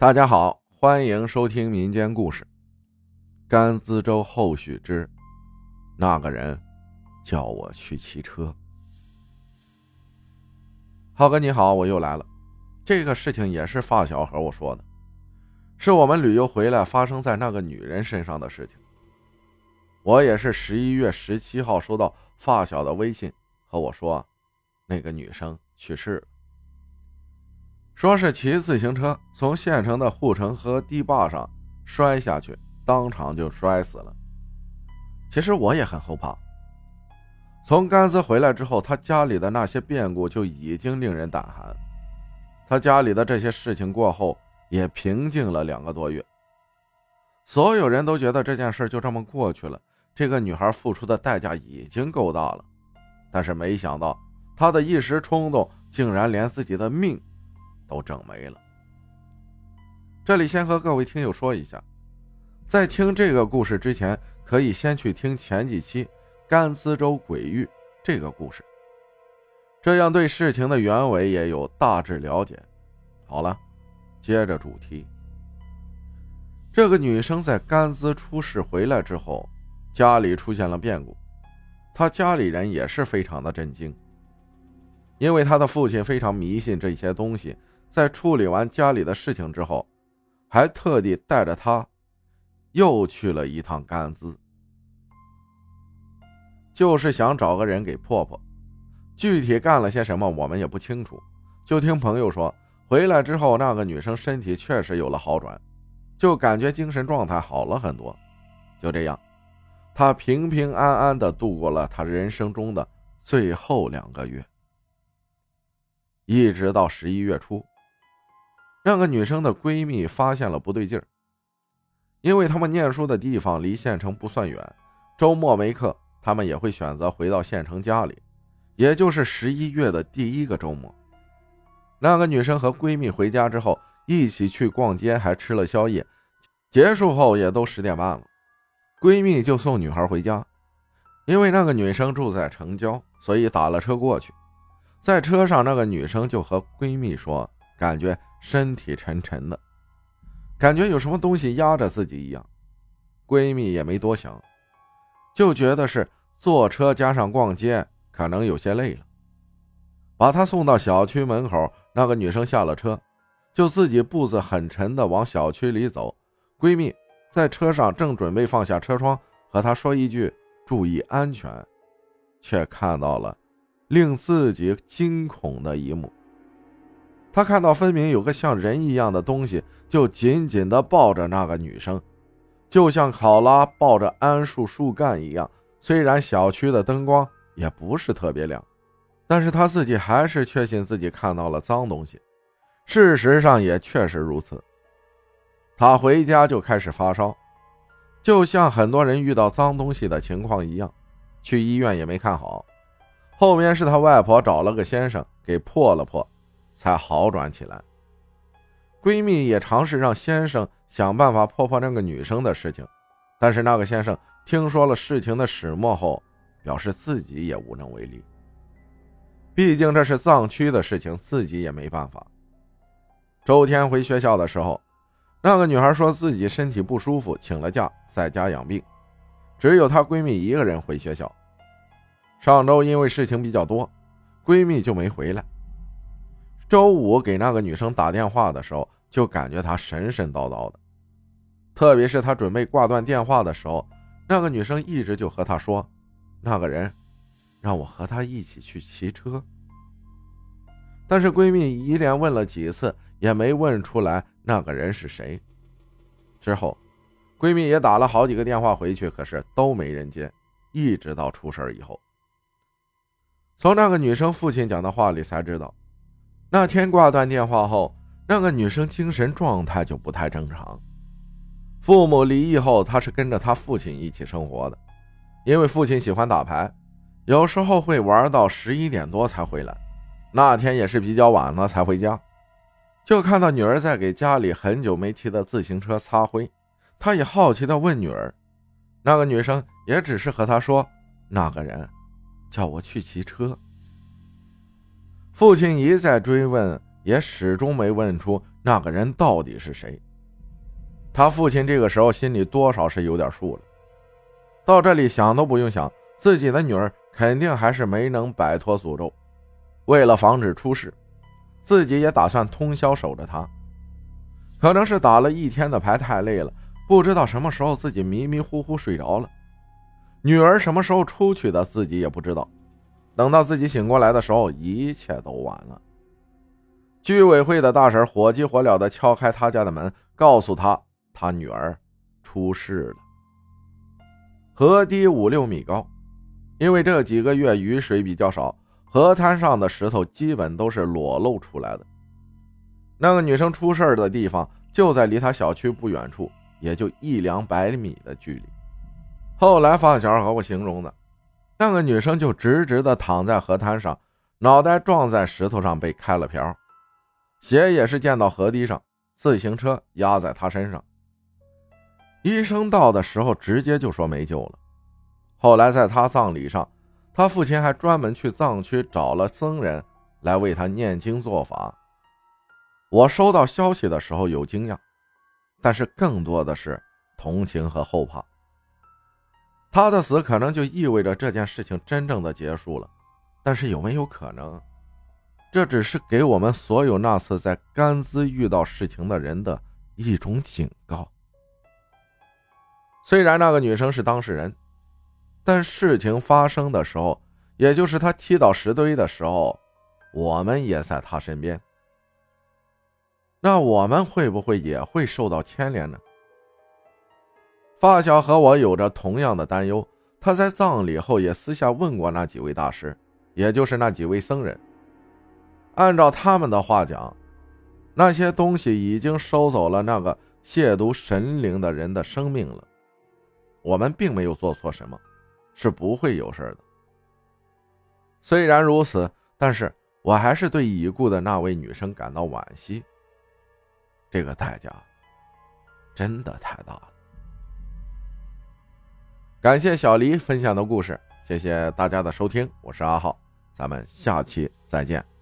大家好，欢迎收听民间故事《甘孜州后续之那个人叫我去骑车》。浩哥你好，我又来了。这个事情也是发小和我说的，是我们旅游回来发生在那个女人身上的事情。我也是十一月十七号收到发小的微信和我说，那个女生去世了。说是骑自行车从县城的护城河堤坝上摔下去，当场就摔死了。其实我也很后怕。从甘孜回来之后，他家里的那些变故就已经令人胆寒。他家里的这些事情过后，也平静了两个多月。所有人都觉得这件事就这么过去了。这个女孩付出的代价已经够大了，但是没想到她的一时冲动，竟然连自己的命。都整没了。这里先和各位听友说一下，在听这个故事之前，可以先去听前几期甘孜州鬼域这个故事，这样对事情的原委也有大致了解。好了，接着主题。这个女生在甘孜出事回来之后，家里出现了变故，她家里人也是非常的震惊，因为她的父亲非常迷信这些东西。在处理完家里的事情之后，还特地带着他，又去了一趟甘孜，就是想找个人给破破。具体干了些什么，我们也不清楚。就听朋友说，回来之后，那个女生身体确实有了好转，就感觉精神状态好了很多。就这样，她平平安安的度过了她人生中的最后两个月，一直到十一月初。那个女生的闺蜜发现了不对劲儿，因为他们念书的地方离县城不算远，周末没课，他们也会选择回到县城家里，也就是十一月的第一个周末。那个女生和闺蜜回家之后，一起去逛街，还吃了宵夜，结束后也都十点半了，闺蜜就送女孩回家，因为那个女生住在城郊，所以打了车过去。在车上，那个女生就和闺蜜说，感觉。身体沉沉的，感觉有什么东西压着自己一样。闺蜜也没多想，就觉得是坐车加上逛街，可能有些累了。把她送到小区门口，那个女生下了车，就自己步子很沉的往小区里走。闺蜜在车上正准备放下车窗和她说一句“注意安全”，却看到了令自己惊恐的一幕。他看到分明有个像人一样的东西，就紧紧地抱着那个女生，就像考拉抱着桉树树干一样。虽然小区的灯光也不是特别亮，但是他自己还是确信自己看到了脏东西。事实上也确实如此。他回家就开始发烧，就像很多人遇到脏东西的情况一样，去医院也没看好。后面是他外婆找了个先生给破了破。才好转起来。闺蜜也尝试让先生想办法破破那个女生的事情，但是那个先生听说了事情的始末后，表示自己也无能为力。毕竟这是藏区的事情，自己也没办法。周天回学校的时候，那个女孩说自己身体不舒服，请了假在家养病，只有她闺蜜一个人回学校。上周因为事情比较多，闺蜜就没回来。周五给那个女生打电话的时候，就感觉她神神叨叨的，特别是她准备挂断电话的时候，那个女生一直就和她说：“那个人让我和他一起去骑车。”但是闺蜜一连问了几次，也没问出来那个人是谁。之后，闺蜜也打了好几个电话回去，可是都没人接，一直到出事以后，从那个女生父亲讲的话里才知道。那天挂断电话后，那个女生精神状态就不太正常。父母离异后，她是跟着她父亲一起生活的，因为父亲喜欢打牌，有时候会玩到十一点多才回来。那天也是比较晚了才回家，就看到女儿在给家里很久没骑的自行车擦灰。他也好奇地问女儿，那个女生也只是和他说：“那个人叫我去骑车。”父亲一再追问，也始终没问出那个人到底是谁。他父亲这个时候心里多少是有点数了。到这里想都不用想，自己的女儿肯定还是没能摆脱诅咒。为了防止出事，自己也打算通宵守着她。可能是打了一天的牌太累了，不知道什么时候自己迷迷糊糊睡着了。女儿什么时候出去的，自己也不知道。等到自己醒过来的时候，一切都晚了。居委会的大婶火急火燎地敲开他家的门，告诉他他女儿出事了。河堤五六米高，因为这几个月雨水比较少，河滩上的石头基本都是裸露出来的。那个女生出事的地方就在离他小区不远处，也就一两百米的距离。后来发小和我形容的，那个女生就直直的躺在河滩上，脑袋撞在石头上被开了瓢，血也是溅到河堤上，自行车压在她身上。医生到的时候直接就说没救了。后来在他葬礼上，他父亲还专门去藏区找了僧人来为他念经做法。我收到消息的时候有惊讶，但是更多的是同情和后怕。他的死可能就意味着这件事情真正的结束了，但是有没有可能，这只是给我们所有那次在甘孜遇到事情的人的一种警告？虽然那个女生是当事人，但事情发生的时候，也就是她踢倒石堆的时候，我们也在她身边。那我们会不会也会受到牵连呢？发小和我有着同样的担忧，他在葬礼后也私下问过那几位大师，也就是那几位僧人。按照他们的话讲，那些东西已经收走了那个亵渎神灵的人的生命了。我们并没有做错什么，是不会有事的。虽然如此，但是我还是对已故的那位女生感到惋惜。这个代价真的太大了。感谢小黎分享的故事，谢谢大家的收听，我是阿浩，咱们下期再见。